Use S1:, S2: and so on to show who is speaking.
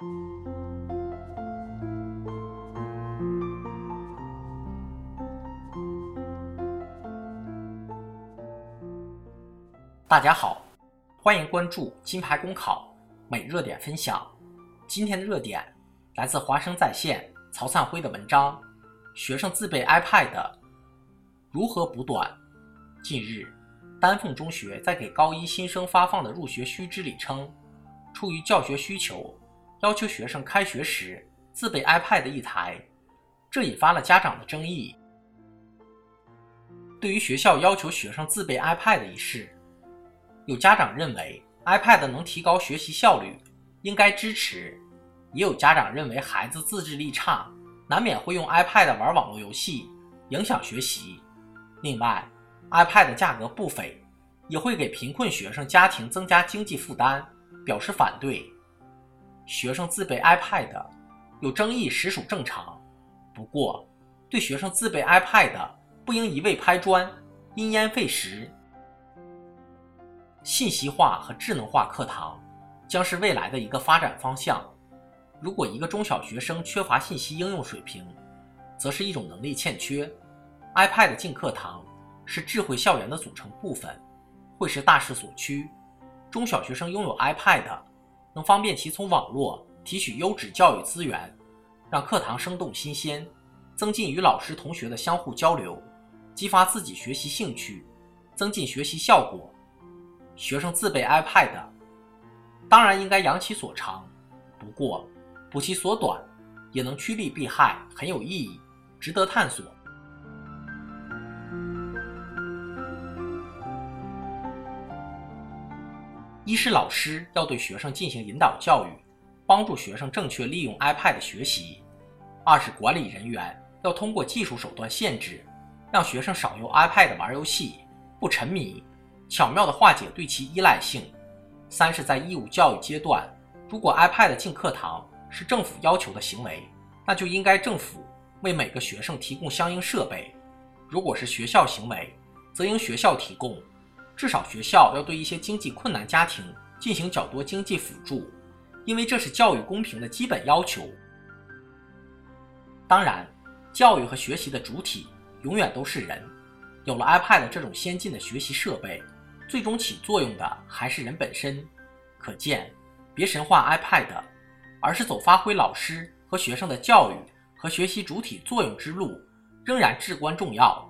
S1: 大家好，欢迎关注金牌公考每热点分享。今天的热点来自华声在线曹灿辉的文章：学生自备 iPad 如何补短？近日，丹凤中学在给高一新生发放的入学须知里称，出于教学需求，要求学生开学时自备 iPad 一台，这引发了家长的争议。对于学校要求学生自备 iPad 一事，有家长认为 iPad 能提高学习效率，应该支持；也有家长认为孩子自制力差，难免会用 iPad 玩网络游戏，影响学习。另外，iPad 价格不菲，也会给贫困学生家庭增加经济负担，表示反对。学生自备 iPad 有争议实属正常，不过对学生自备 iPad 不应一味拍砖，因噎废食。信息化和智能化课堂将是未来的一个发展方向。如果一个中小学生缺乏信息应用水平，则是一种能力欠缺。iPad 进课堂是智慧校园的组成部分，会是大势所趋。中小学生拥有 iPad，能方便其从网络提取优质教育资源，让课堂生动新鲜，增进与老师同学的相互交流，激发自己学习兴趣，增进学习效果。学生自备 iPad，当然应该扬其所长，不过补其所短，也能趋利避害，很有意义，值得探索。一是老师要对学生进行引导教育，帮助学生正确利用 iPad 学习；二是管理人员要通过技术手段限制，让学生少用 iPad 玩游戏，不沉迷。巧妙地化解对其依赖性。三是，在义务教育阶段，如果 iPad 进课堂是政府要求的行为，那就应该政府为每个学生提供相应设备；如果是学校行为，则应学校提供。至少学校要对一些经济困难家庭进行较多经济辅助，因为这是教育公平的基本要求。当然，教育和学习的主体永远都是人。有了 iPad 这种先进的学习设备。最终起作用的还是人本身，可见，别神化 iPad，而是走发挥老师和学生的教育和学习主体作用之路，仍然至关重要。